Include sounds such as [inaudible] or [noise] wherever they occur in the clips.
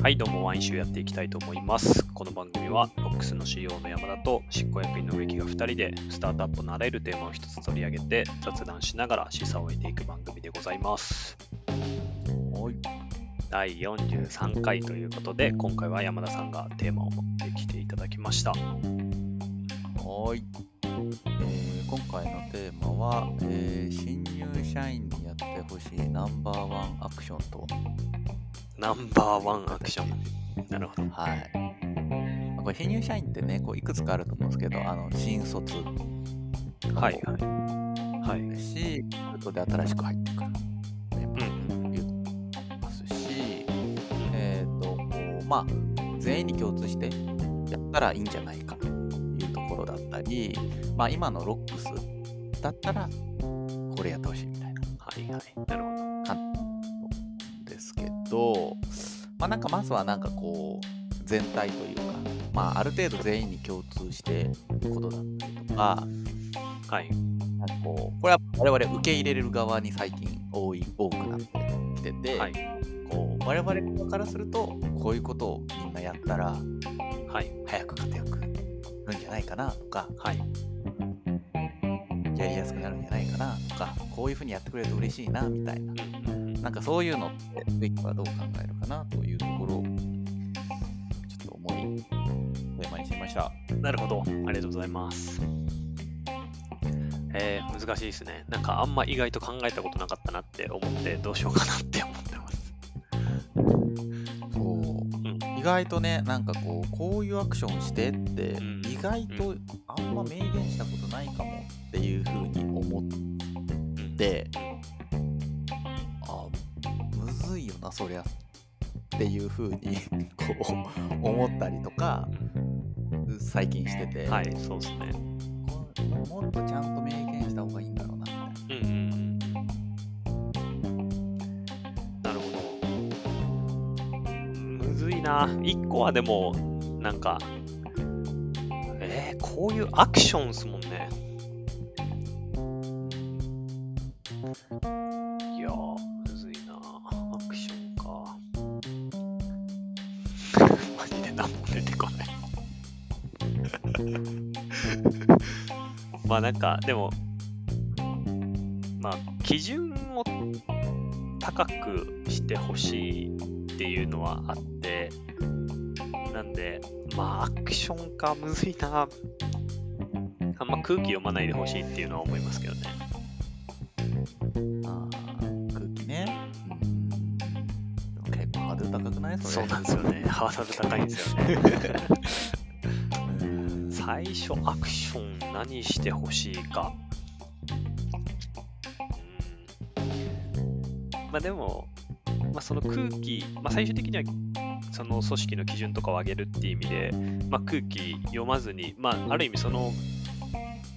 はい、どうもワイン集やっていきたいと思います。この番組は、ロックスの CEO の山田と執行役員の植木が2人で、スタートアップのあらゆるテーマを一つ取り上げて、雑談しながら示唆を得ていく番組でございます。はい。第43回ということで、今回は山田さんがテーマを持ってきていただきました。はい。えー今回のテーマは、えー新入社員にやってほしいナンバーワンアクションとは。ナンバーワンアクション。なるほど。はい。まあこれ新入社員ってね、こういくつかあると思うんですけど、あの新卒はいはい。はい。し、後で新しく入ってくるまあ、全員に共通してやったらいいんじゃないかというところだったり、まあ、今のロックスだったら、これやってほしいみたいなはいはい。なるほど。ど、まあ、なんかまずはなんかこう、全体というか、まあ、ある程度全員に共通してことだったりとか、はい。なんかこうこれは我々受け入れる側に最近多い多くなってきてて、はい。こう我々側からするとこういうことをみんなやったらはい。早く活躍するんじゃないかなとかはい。やりやすくなるんじゃないかなとかこういうふうにやってくれると嬉しいなみたいななんかそういうのってベッキはどう考えるかなというところをちょっと思いテーマにしてみました。なるほど。ありがとうございます。えー、難しいですね。なんかあんま意外と考えたことなかったなって思って、どうしようかなって思ってます。そう、意外とねなんかこうこういうアクションしてってうん意外とあんま明言したことないかもっていうふうに思っうん、てあなそりゃっていうふうにこう思ったりとか最近してて、はい、そうですね。もっとちゃんと明言した方がいいんだろうなみたいな。うん。なるほど。むずいな。一個はでも、なんか、えー、こういうアクションっすもんね。なんか、でも、まあ、基準を高くしてほしいっていうのはあって、なんで、まあ、アクションか、むずいな。あんま空気読まないでほしいっていうのは思いますけどね。あー空気ね。結構ハードル高くない？それそうなんですよね。ハードル高いんですよね。[laughs] 最初、アクション何してほしいか。まあでも、まあ、その空気、まあ、最終的にはその組織の基準とかを上げるっていう意味で、まあ、空気読まずに、まあ、ある意味その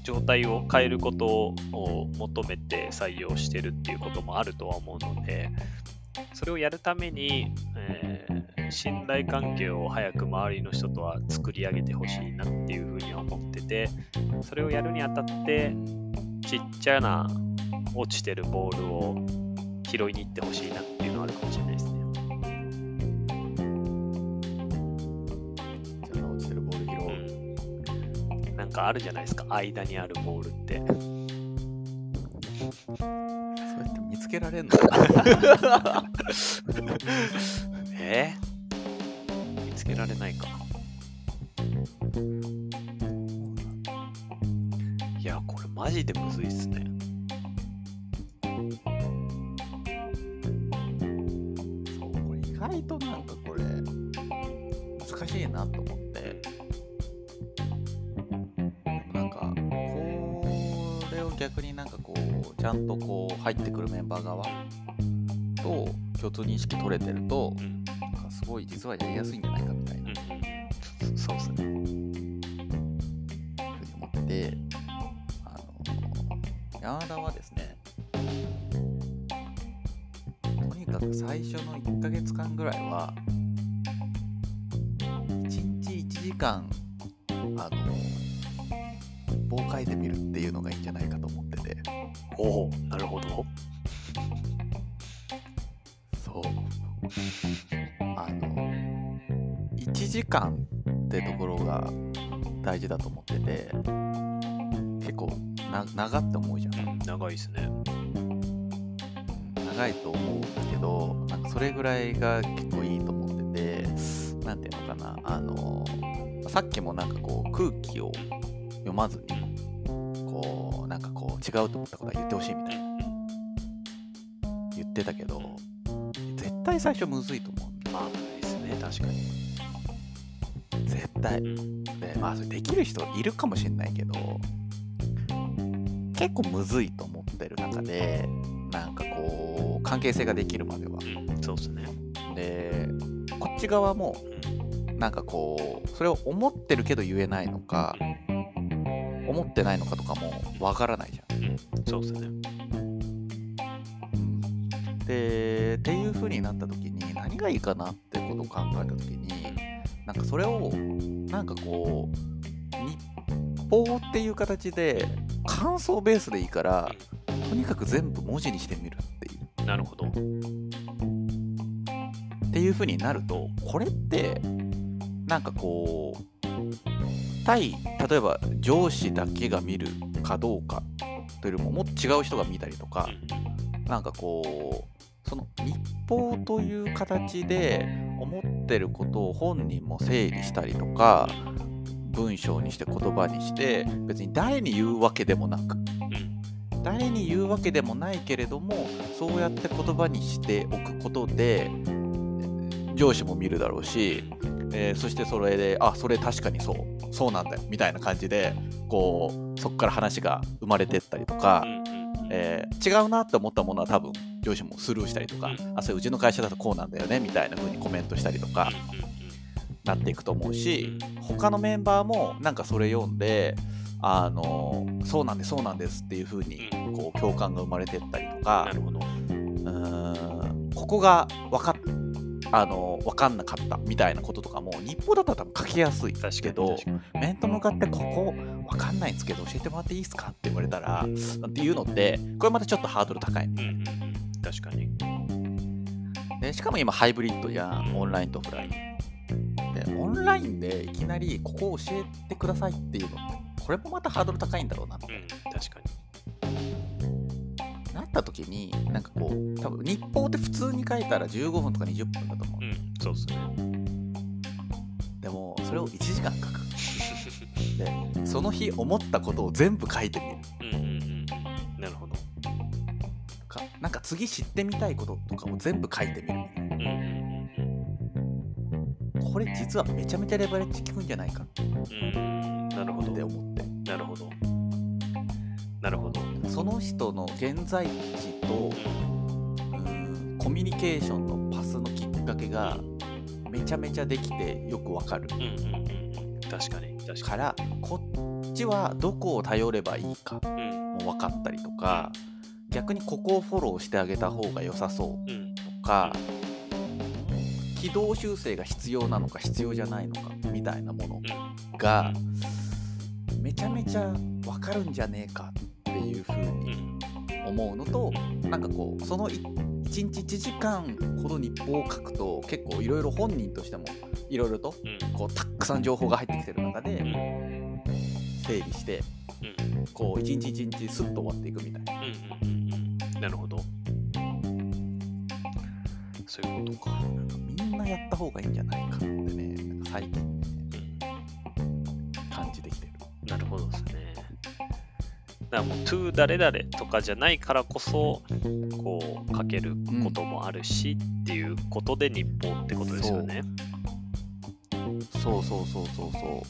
状態を変えることを求めて採用してるっていうこともあるとは思うので、それをやるために、えー信頼関係を早く周りの人とは作り上げてほしいなっていうふうには思ってて、それをやるにあたって、ちっちゃな落ちてるボールを拾いに行ってほしいなっていうのはあるかもしれないですね。落ちてるボール拾う。うん。なんかあるじゃないですか、間にあるボールって。けられんの [laughs] え？ー見つけられないか。いや、これマジでむずいっすね。逆になんかこう、ちゃんとこう、入ってくるメンバー側と共通認識取れてると、うん。なんかすごい実はやりやすいんじゃないかみたいなうんうん。そうっすね。ふうに思って、あの、山田はですね、とにかく最初の1ヶ月間ぐらいは、1日1時間、あの、棒書いてみるっていうのがいいんじゃないかとおお、なるほど。そう。あの、1時間ってところが大事だと思ってて結構な長って思うじゃんうん、長いですね。長いと思うんだけどなんかそれぐらいが結構いいと思ってて何ていうのかなあのさっきもなんかこう空気を読まずにこうなんかこう違うと思ったことは言ってほしいみたいな。言ってたけど絶対最初むずいと思うまあ、ですね、確かに。絶対。うんでまあそれできる人いるかもしれないけど結構むずいと思ってる中でなんかこう関係性ができるまでは。うん、そうですね。でこっち側もなんかこうそれを思ってるけど言えないのか思ってないのかとかもわからないじそうですね。でっていう風になった時に何がいいかなってことを考えた時になんかそれをなんかこう日報っていう形で感想ベースでいいからとにかく全部文字にしてみるっていうなるほど。っていう風になるとこれってなんかこう対例えば上司だけが見るかどうかというよりももっと違う人が見たりとかなんかこうその日報という形で思ってることを本人も整理したりとか文章にして言葉にして別に誰に言うわけでもなくうん、誰に言うわけでもないけれどもそうやって言葉にしておくことで上司も見るだろうし、えーそしてそれであそれ確かにそうそうなんだよみたいな感じでこうそこから話が生まれてったりとかえー違うなって思ったものは多分上司もスルーしたりとか、うん。あそれうちの会社だとこうなんだよねみたいな風にコメントしたりとかなっていくと思うし、他のメンバーもなんかそれ読んであのそうなんですそうなんですっていう風にこう共感が生まれてったりとなか。うーんここが分かっあの分かんなかったみたいなこととかも日報だったら多分書きやすい。けど面と向かってここ分かんないんですけど教えてもらっていいですかって言われたらっていうのってこれまたちょっとハードル高いうん。確かに。でしかも今ハイブリッドじゃんオンラインとオフラインでオンラインでいきなりここを教えてくださいっていうのってこれもまたハードル高いんだろうなとうん、確かに。なった時になんかこう多分日報って普通に書いたら15分とか20分だと思ううん、そうですね。でもそれを1時間書く [laughs] でその日思ったことを全部書いてみるうん、うん、うん。なるほど。かなんか次知ってみたいこととかを全部書いてみるみたいなこれ実はめちゃめちゃレバレッジ効くんじゃないかうん。うん、なるほどって。思ってなるほど。なるほど。その人の現在地とうんコミュニケーションのパスのきっかけがめちゃめちゃできてよくわかるうん、うん、うん、うん。確かに、確かからこっちはどこを頼ればいいかに。うん、も分かったりとか逆にここをフォローしてあげた方が良さそううん、とか軌道修正が必要なのか必要じゃないのかみたいなものがめちゃめちゃ分かるんじゃねえかっていう風うにん。思うのとなんかこうその1日1時間ほど日報を書くと結構いろいろ本人としてもいろいろとうん、こうたくさん情報が入ってきてる中うでん、整理してうん、こう一日一日スッと終わっていくみたいな。うん、うん、うん。なるほど。そういうことか。なんかみんなやった方がいいんじゃないかってねなんか最近ねうん感じてきてる。なるほどですね。だからもう、to 誰々とかじゃないからこそ、こう、書けることもあるし、っていうことで日報ってことですよね。そうそうそうそうそ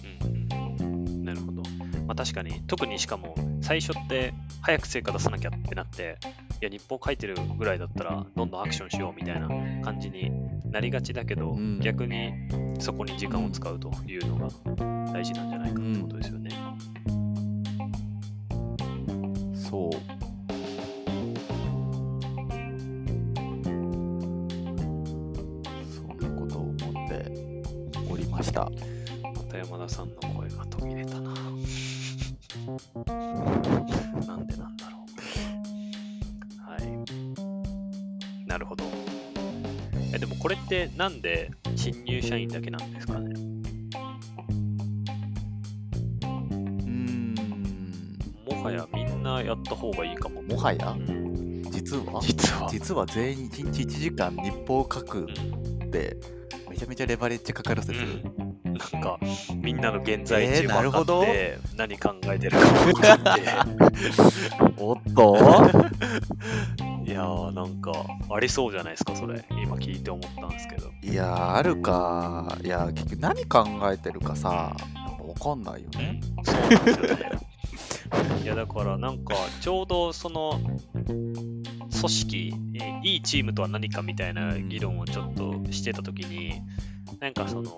うんうん、なるほど。まあ確かに、特にしかも、最初って早く成果出さなきゃってなって、いや、日報書いてるぐらいだったら、どんどんアクションしようみたいな感じになりがちだけど、うん逆にそこに時間を使うというのが大事なんじゃないかってことですよね。うなんでなんだろう。はい。なるほど。え、でもこれってなんで新入社員だけなんですかね？もはやみんなやった方がいいかも。もはや、うん、実は？実は全員1日1時間日報を書くって、めちゃめちゃレバレッジかかる説、うんなんか、みんなの現在地を分かって、何考えてるか [laughs] 分かって、おっと [laughs] いやー、なんか、ありそうじゃないですか、それ。今聞いて思ったんですけど。いやーあるかいや結局何考えてるかさ分かんないよねそうなんですよね。いや、だから、なんか、ちょうどその、組織、えいいチームとは何かみたいな議論をちょっとしてたときに、なんかその、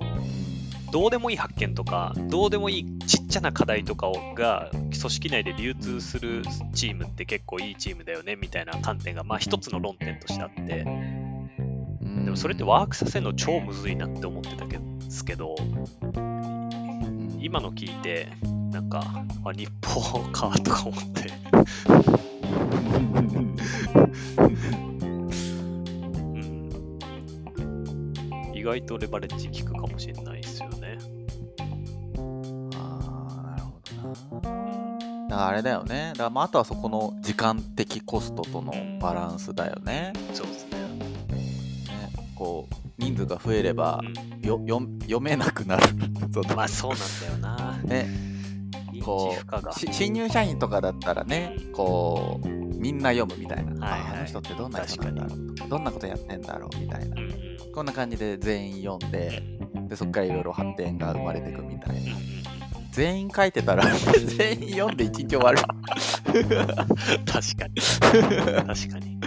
どうでもいい発見とか、どうでもいいちっちゃな課題とかをが組織内で流通するチームって結構いいチームだよねみたいな観点が、まあ一つの論点としてあって、うん。でもそれってワークさせるの超むずいなって思ってたけどですけど、うん今の聞いて、なんか、あ、日報かとか思って、うん、意外とレバレッジ効くかもしれないですよだからあれだよね。だからまああとはそこの時間的コストとのバランスだよね。そうですね。ねこう人数が増えればうん。よよ読めなくなる。[laughs] まあそうなんだよな。ね。認こう。し新入社員とかだったらねこうみんな読むみたいな、はいはい。ああの人ってどんな人なんだろうどんなことやってんだろうみたいな。うんうん。こんな感じで全員読んででそっからいろいろ発展が生まれていくみたいな。うんうん全員書いてたら全員読んで一日終わる確かに。確かに。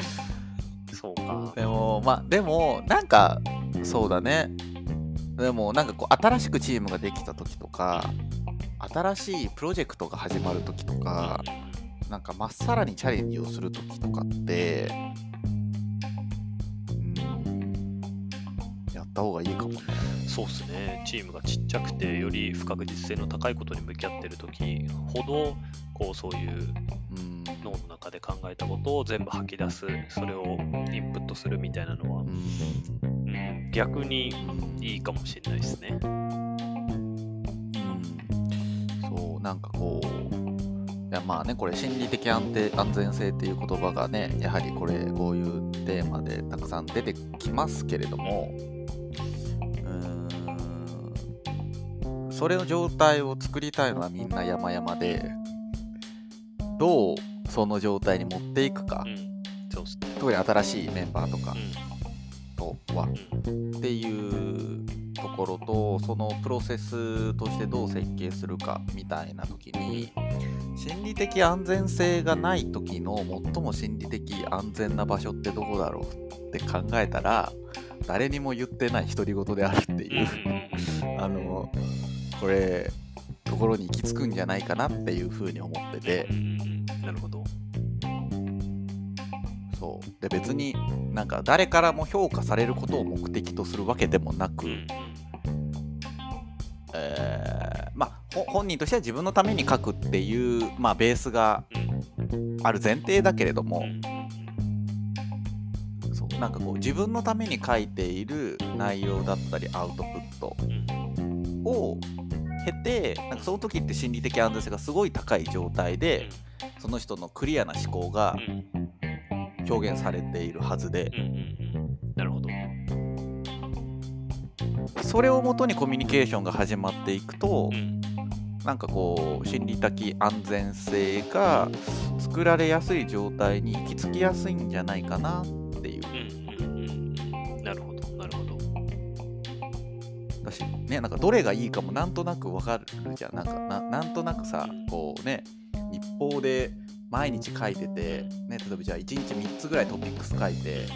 そうか。でもまあでもなんかそうだねでもなんかこう新しくチームができた時とか新しいプロジェクトが始まる時とかなんかまっさらにチャレンジをする時とかってった方がいいかもねそうっすね。チームがちっちゃくて、より不確実性の高いことに向き合ってるときほど、こう、そういううん脳の中で考えたことを全部吐き出す、それをインプットするみたいなのは、うんうん、逆にうんいいかもしれないですね。うんそうなんかこういやまあねこれ心理的安定安全性っていう言葉がねやはりこれこういうテーマでたくさん出てきますけれどもそれの状態を作りたいのはみんな山々でどうその状態に持っていくか。うん。特に新しいメンバーとかうとは。っていうところとそのプロセスとしてどう設計するかみたいな時に心理的安全性がない時の最も心理的安全な場所ってどこだろうって考えたら誰にも言ってない独り言であるっていう。[laughs] あのこれところに行き着くんじゃないかなっていうふうに思ってて。なるほど。そう。で別になんか誰からも評価されることを目的とするわけでもなく、えーまあほ本人としては自分のために書くっていう、まあ、ベースがうんある前提だけれども、うん。そうなんかこう自分のために書いている内容だったりアウトプットうん。を経てなんかその時って心理的安全性がすごい高い状態でその人のクリアな思考が表現されているはずで。なるほど。それをもとにコミュニケーションが始まっていくとうん。なんかこう心理的安全性が作られやすい状態に行き着きやすいんじゃないかなっねなんかどれがいいかもなんとなくわかるじゃん。なんかななんとなくさこうね日報で毎日書いてて、ね、例えばじゃあ1日3つぐらいトピックス書いて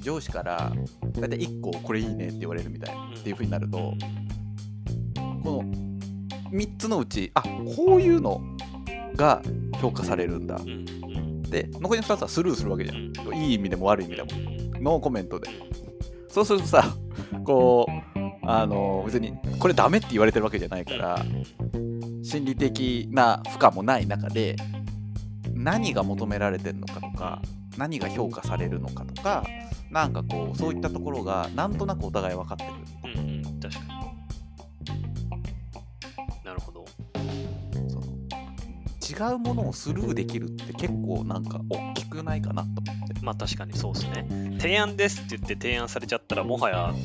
上司から大体1個これいいねって言われるみたいなっていう風になるとこの3つのうちあこういうのが評価されるんだで残りの2つはスルーするわけじゃん。うん。いい意味でも悪い意味でも。うんノーコメントで。そうするとさこうあの別にこれダメって言われてるわけじゃないから心理的な負荷もない中で何が求められてるのかとか何が評価されるのかとかなんかこうそういったところがなんとなくお互い分かってくるうんうん確かに。なるほど。そのうん違うものをスルーできるって結構なんか大きくないかなと思ってまあ確かにそうですね。提案ですって言って提案されちゃったら、もはや、うん、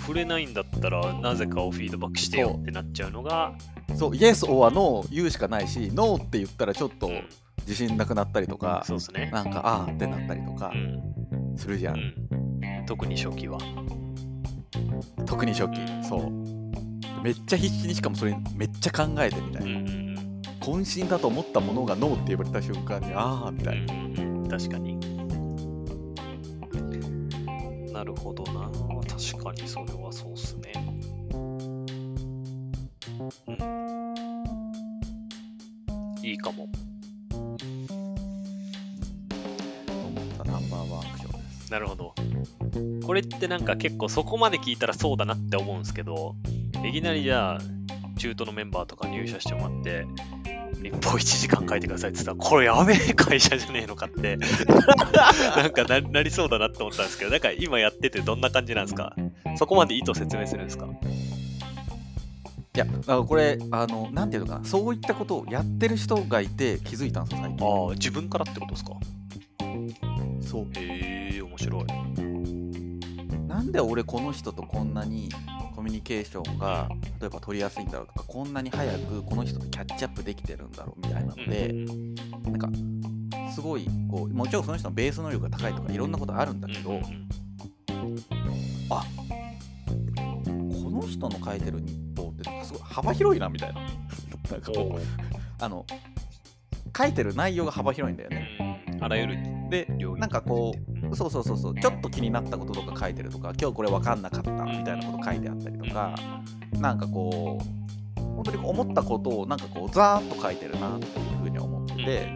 触れないんだったら、なぜかをフィードバックしてよってなっちゃうのが、そうイエス or ノー言うしかないしノーって言ったらちょっとうん。自信なくなったりとか、そうですね。なんかあーってなったりとかうん。するじゃん、うん、特に初期は。特に初期。そう。めっちゃ必死にしかもそれめっちゃ考えてみたい。な、渾身だと思ったものがノーって言われた瞬間にああみたいな、確かに。なるほどな。確かにそれはそうっすね。うん。いいかも。思ったナンバーワンアクションですなるほど。これってなんか結構そこまで聞いたらそうだなって思うんですけど、いきなりじゃあ、中途のメンバーとか入社してもらって、日報1時間書いてくださいって言ったら、これやべえ会社じゃねえのかって、[laughs] なんかななりそうだなって思ったんですけど、なんか今やっててどんな感じなんですか？そこまで意図説明するんですか？いやだからこれあのなんていうのかな？そういったことをやってる人がいて気づいたんですよ最近。ああ、自分からってことですか？そう。へえ、面白い。なんで俺この人とこんなにコミュニケーションが例えば取りやすいんだろうとかこんなに早くこの人とキャッチアップできてるんだろうみたいなので、うん。なんかすごいこうもちろんその人のベース能力が高いとかいろんなことあるんだけど、あこの人の書いてる日報ってなんかすごい幅広いなみたいな。[laughs] なんかこうあの書いてる内容が幅広いんだよね。うん。あらゆるでなんかこうんうそうそうそうそう。ちょっと気になったこととか書いてるとか今日これ分かんなかったみたいなこと書いてあったりとか、なんかこう本当に思ったことをなんかこうザーッと書いてるなっていうふうに思ってて、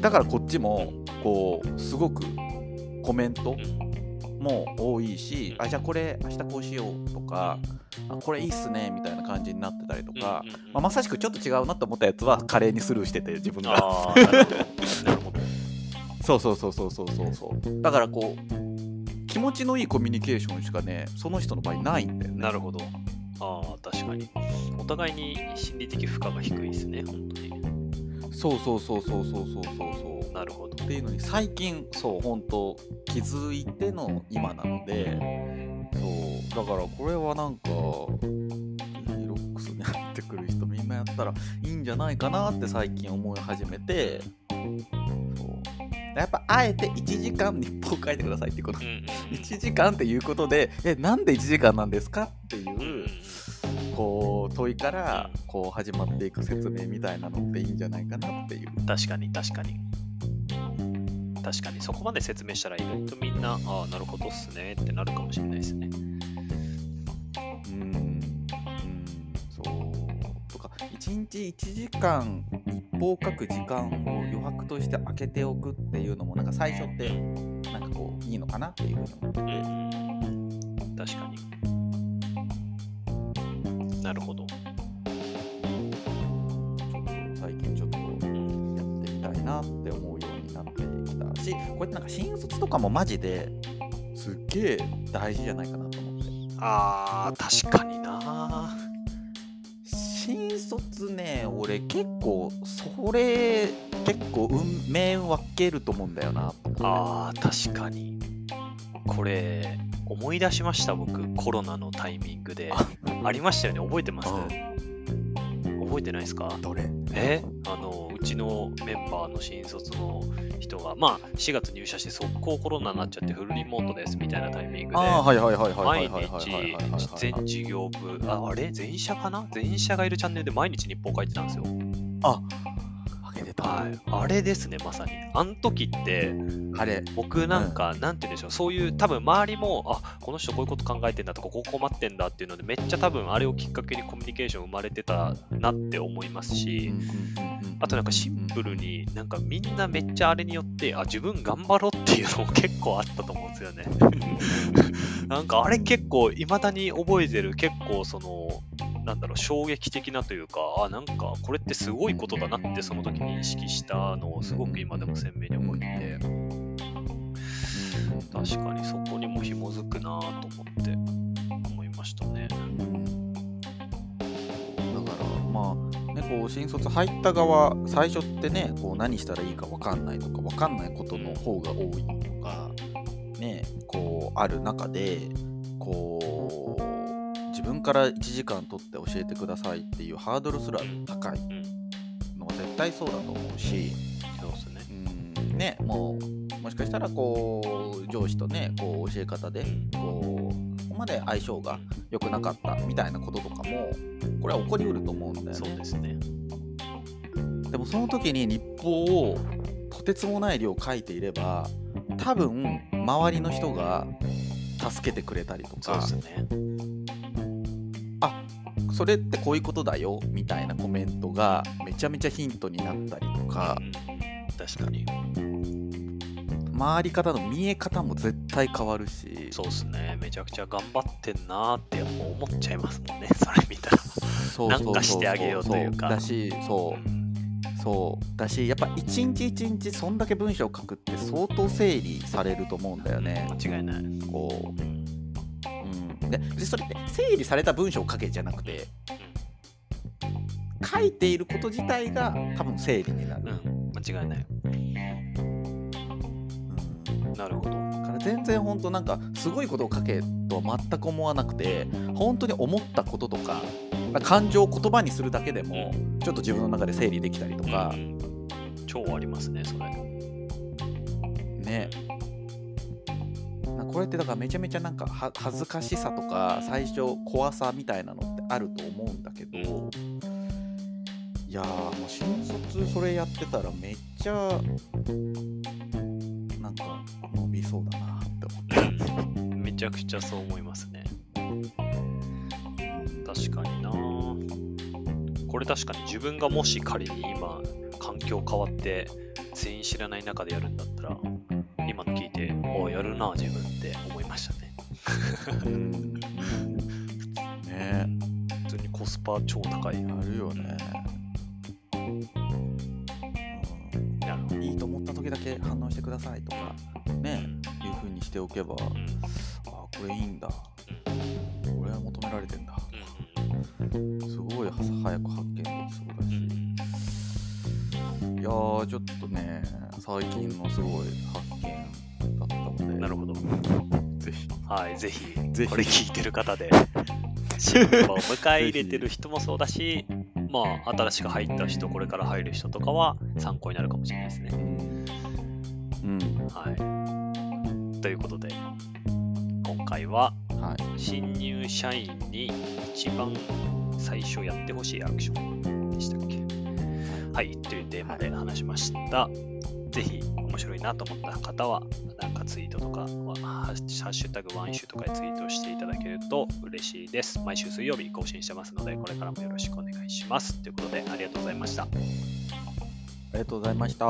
だからこっちもこうすごくコメントも多いし、あじゃあこれ明日こうしようとか、あこれいいっすねみたいな感じになってたりとか、まあ、まさしくちょっと違うなと思ったやつは華麗にスルーしてて自分が [laughs] そうそうそうそうそうそうそうだからこう気持ちのいいコミュニケーションしかねその人の場合ないんだよねなるほど。ああ、確かに。お互いに心理的負荷が低いですね、本当に。そうそうそうそうそうそうそうそうなるほど。っていうのに最近そう本当気づいての今なのでそうだからこれはなんかヒロックスに入ってくる人みんなやったらいいんじゃないかなって最近思い始めてそうやっぱあえて1時間日報書いてくださいっていうこと。うんうんうん。1時間っていうことでえなんで1時間なんですかっていう、こう問いからこう始まっていく説明みたいなのっていいんじゃないかなっていう。確かに、確かに。確かに、そこまで説明したら意外とみんな、ああ、なるほどっすねってなるかもしれないですね。うん、うん、そう。とか1日1時間日報を書く時間を余白として空けておくっていうのもなんか最初ってなんかこういいのかなっていうふうに思ってうて、ん確かに。なるほど。ちょっと最近ちょっとやってみたいなって思うようになってきたしこうやってなんか新卒とかもマジですっげえ大事じゃないかなと思ってああ、確かにな。新卒ね俺結構それ結構運命分けると思うんだよなああ、確かに。これ、思い出しました、僕、コロナのタイミングで。ありましたよね、覚えてます？覚えてないですか？どれ？え？あの、うちのメンバーの新卒の人が、まあ、4月入社して速攻コロナになっちゃってフルリモートですみたいなタイミングで、毎日、全事業部、ああれ全社かな全社がいるチャンネルで毎日日報書いてたんですよ。あ、はい。あれですね、まさに。あの時って、あれ僕なんか、なんて言うんでしょう、そういう、多分周りも、あこの人こういうこと考えてんだとか、ここ困ってんだっていうので、めっちゃ多分あれをきっかけにコミュニケーション生まれてたなって思いますし、あとなんかシンプルになんかみんなめっちゃあれによって、あ、自分頑張ろうっていうのも結構あったと思うんですよね。なんかあれ結構、未だに覚えてる、結構その、なんだろう、衝撃的なというか、あ、なんかこれってすごいことだなってその時に意識したのをすごく今でも鮮明に覚えて、確かにそこにも紐づくなと思って思いましたね。だからまあねね、こう新卒入った側最初ってねこう何したらいいか分かんないとか分かんないことの方が多いとか、ね、こうある中でこう自分から1時間取って教えてくださいっていうハードルすら高いのは絶対そうだと思うし。そうですね。うんねもうもしかしたらこう上司とねこう教え方でこうここまで相性が良くなかったみたいなこととかもこれは起こりうると思うんだよそうねですね。でもその時に日報をとてつもない量書いていれば多分周りの人が助けてくれたりとそうかですね。それってこういうことだよみたいなコメントがめちゃめちゃヒントになったりとかうん確かに。回り方の見え方も絶対変わるしそうですね。めちゃくちゃ頑張ってんなーって思っちゃいますもんね。[laughs] それ見たら。そうなんかしてあげようというかそだしそうそうだしやっぱ一日一日そんだけ文章を書くって相当整理されると思うんだよね。間違いない。こう、うん、ででそれって整理された文章を書けじゃなくて書いていること自体が多分整理になる。うん、間違いない。うんなるほど。全然本当なんかすごいことを書けとは全く思わなくて本当に思ったこととか感情を言葉にするだけでもちょっと自分の中で整理できたりとかう、ん超ありますね、それ。ねなこれってだからめちゃめちゃなんか恥ずかしさとか最初怖さみたいなのってあると思うんだけどいやーもう新卒それやってたらめっちゃなんか伸びそうだなって思って。う [laughs] んめちゃくちゃそう思いますね。確かになこれ確かに自分がもし仮に今環境変わって全員知らない中でやるんだったら今の聞いておやるな自分ね。普通にコスパ超高い。あるよね、うん。いいと思った時だけ反応してくださいとかねいう風にしておけばあうん。これいいんだ。これは求められてんだ。うん。すごいは早く発見できそうだうん。しいやーちょっとね最近のすごい発見だったので。なるほどはいぜひぜひ。これ聞いてる方で新メンバーを迎え入れてる人もそうだしまあ新しく入った人これから入る人とかは参考になるかもしれないですね。うん、はい。ということで、今回ははい。新入社員に一番最初やってほしいアクションでしたっけ？はい、というテーマで話しました。ぜひ面白いなと思った方は、なんかツイートとか、ハッシュタグワンイシュとかでツイートしていただけると嬉しいです。毎週水曜日更新してますので、これからもよろしくお願いします。ということで、ありがとうございました。ありがとうございました